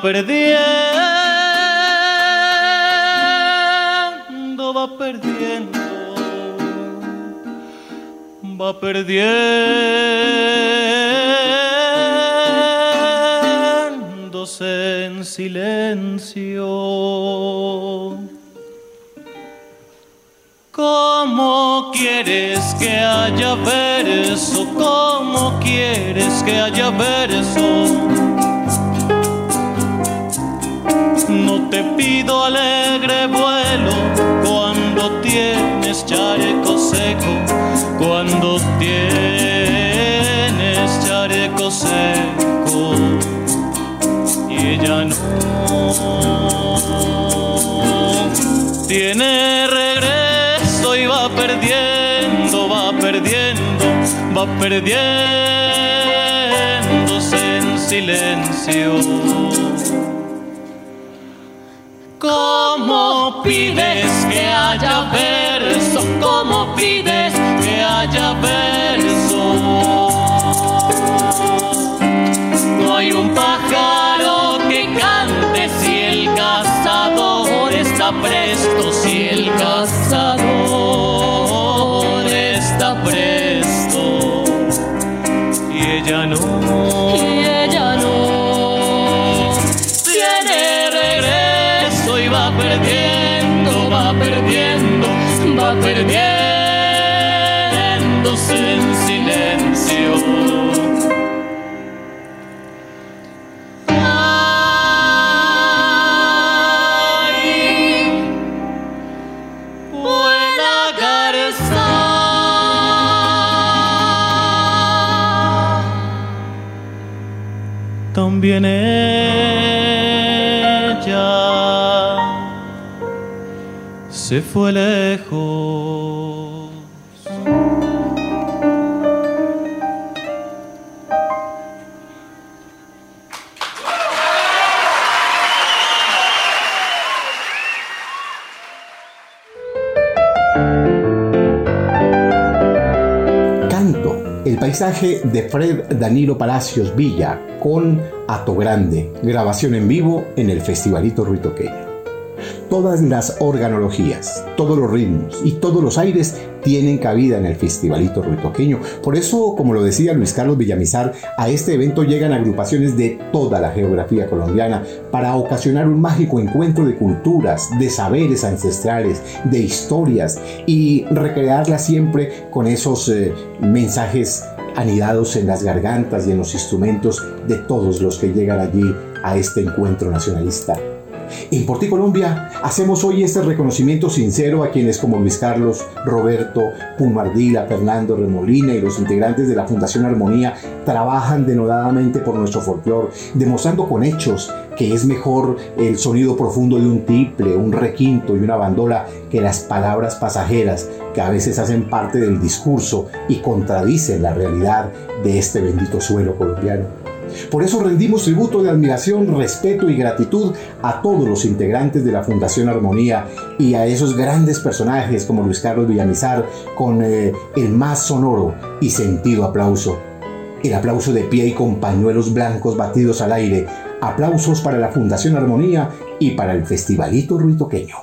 Perdiendo, va perdiendo, va perdiéndose en silencio. ¿Cómo quieres que haya verso? ¿Cómo quieres que haya verso? Va en silencio. Ella se fue lejos. Canto, el paisaje de Fred Danilo Palacios Villa con Ato Grande, grabación en vivo en el Festivalito Ruitoqueño. Todas las organologías, todos los ritmos y todos los aires tienen cabida en el Festivalito Ruitoqueño. Por eso, como lo decía Luis Carlos Villamizar, a este evento llegan agrupaciones de toda la geografía colombiana para ocasionar un mágico encuentro de culturas, de saberes ancestrales, de historias y recrearlas siempre con esos eh, mensajes anidados en las gargantas y en los instrumentos de todos los que llegan allí a este encuentro nacionalista. En Porti Colombia hacemos hoy este reconocimiento sincero a quienes como Luis Carlos, Roberto, Pumardila, Fernando Remolina y los integrantes de la Fundación Armonía trabajan denodadamente por nuestro folclore, demostrando con hechos que es mejor el sonido profundo de un tiple, un requinto y una bandola que las palabras pasajeras que a veces hacen parte del discurso y contradicen la realidad de este bendito suelo colombiano. Por eso rendimos tributo de admiración, respeto y gratitud a todos los integrantes de la Fundación Armonía y a esos grandes personajes como Luis Carlos Villamizar con eh, el más sonoro y sentido aplauso. El aplauso de pie y con pañuelos blancos batidos al aire. Aplausos para la Fundación Armonía y para el Festivalito Ruitoqueño.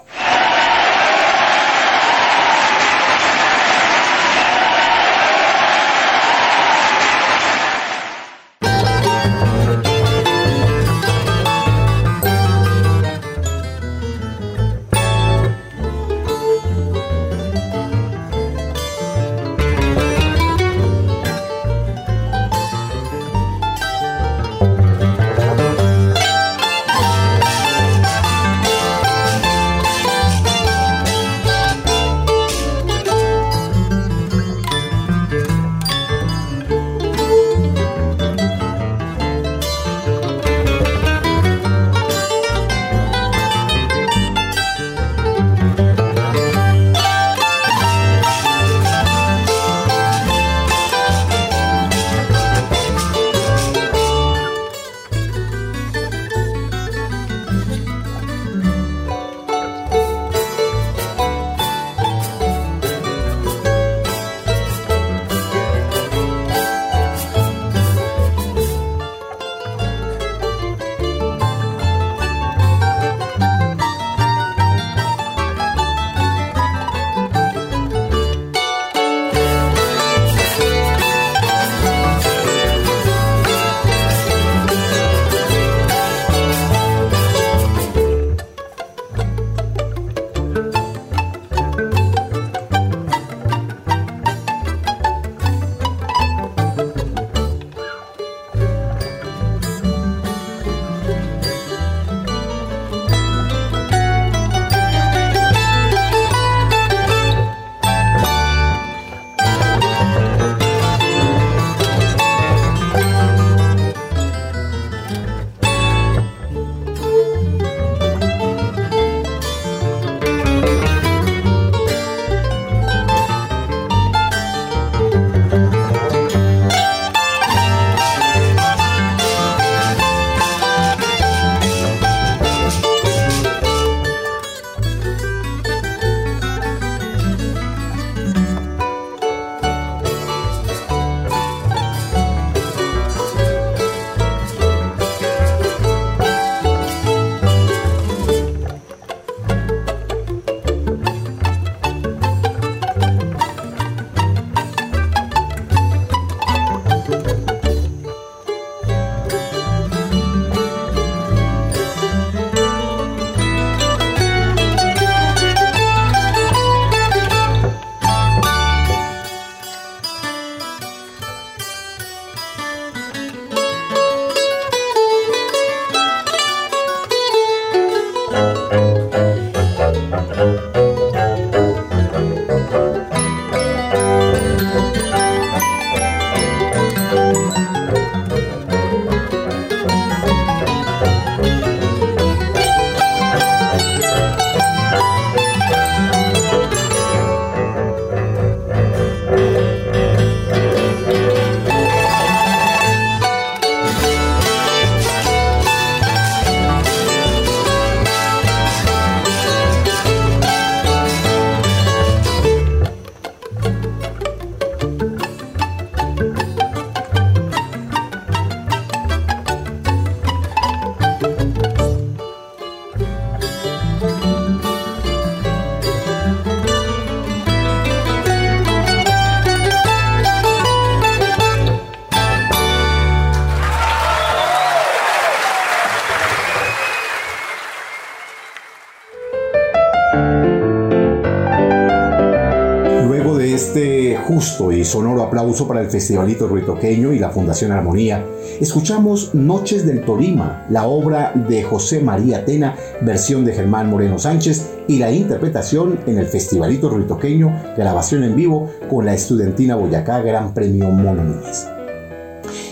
Sonoro aplauso para el Festivalito Ruitoqueño y la Fundación Armonía, escuchamos Noches del Torima, la obra de José María Tena, versión de Germán Moreno Sánchez y la interpretación en el Festivalito Ruitoqueño, grabación en vivo con la estudiantina Boyacá Gran Premio Mono Núñez.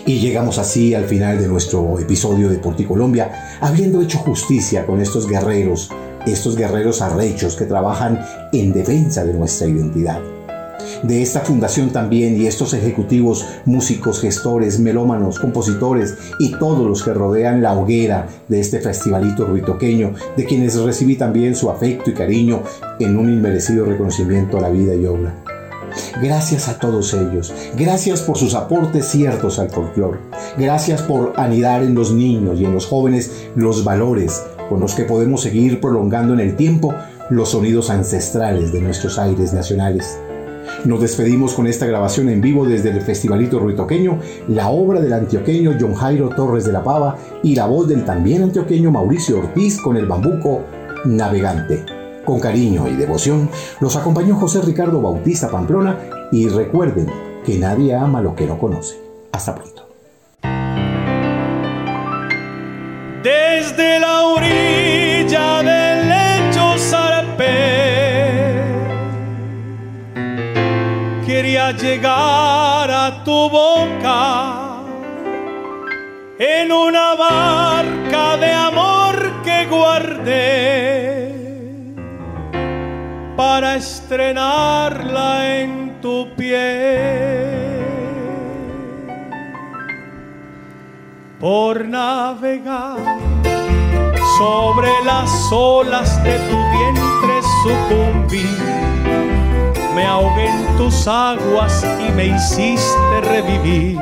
Y llegamos así al final de nuestro episodio de Colombia, habiendo hecho justicia con estos guerreros, estos guerreros arrechos que trabajan en defensa de nuestra identidad de esta fundación también y estos ejecutivos, músicos, gestores, melómanos, compositores y todos los que rodean la hoguera de este festivalito ruitoqueño, de quienes recibí también su afecto y cariño en un inmerecido reconocimiento a la vida y obra. Gracias a todos ellos, gracias por sus aportes ciertos al folclore, gracias por anidar en los niños y en los jóvenes los valores con los que podemos seguir prolongando en el tiempo los sonidos ancestrales de nuestros aires nacionales. Nos despedimos con esta grabación en vivo desde el Festivalito Ruitoqueño, la obra del antioqueño John Jairo Torres de la Pava y la voz del también antioqueño Mauricio Ortiz con el bambuco Navegante. Con cariño y devoción los acompañó José Ricardo Bautista Pamplona y recuerden que nadie ama lo que no conoce. Hasta pronto. Desde la orilla del llegar a tu boca en una barca de amor que guardé para estrenarla en tu piel. Por navegar sobre las olas de tu vientre sucumbí me ahogué en tus aguas y me hiciste revivir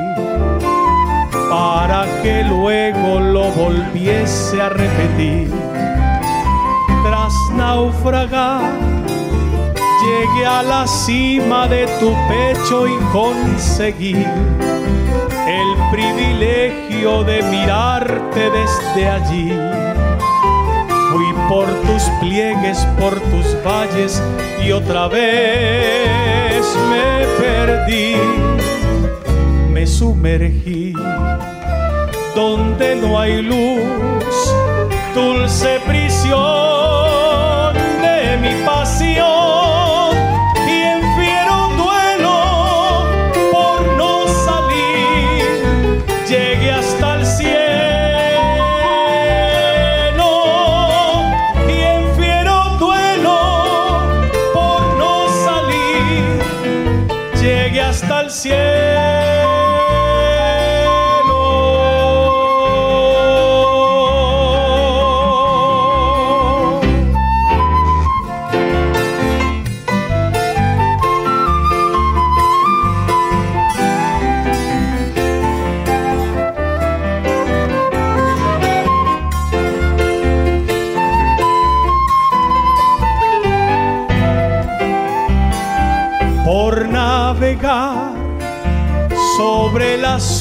para que luego lo volviese a repetir. Tras naufragar, llegué a la cima de tu pecho y conseguí el privilegio de mirarte desde allí por tus pliegues, por tus valles y otra vez me perdí. Me sumergí donde no hay luz, dulce prisión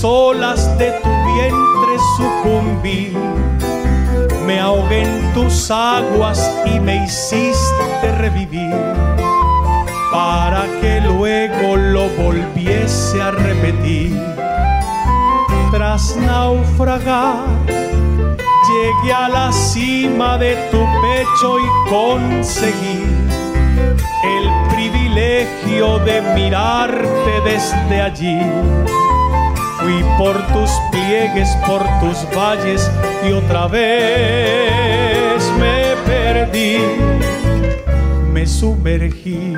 las olas de tu vientre sucumbí. Me ahogué en tus aguas y me hiciste revivir para que luego lo volviese a repetir. Tras naufragar, llegué a la cima de tu pecho y conseguí el privilegio de mirarte desde allí Fui por tus pliegues, por tus valles y otra vez me perdí. Me sumergí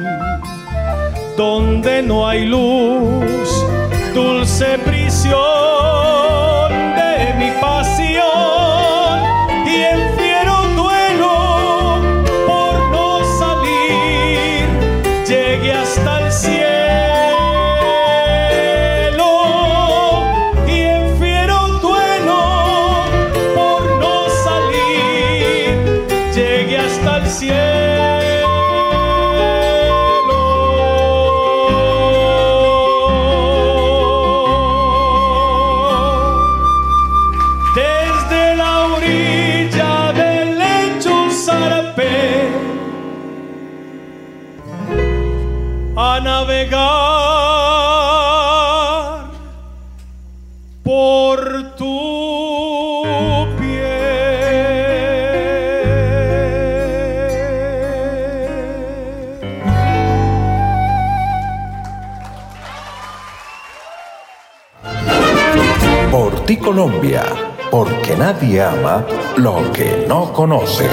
donde no hay luz, dulce prisión Colombia, porque nadie ama lo que no conoce.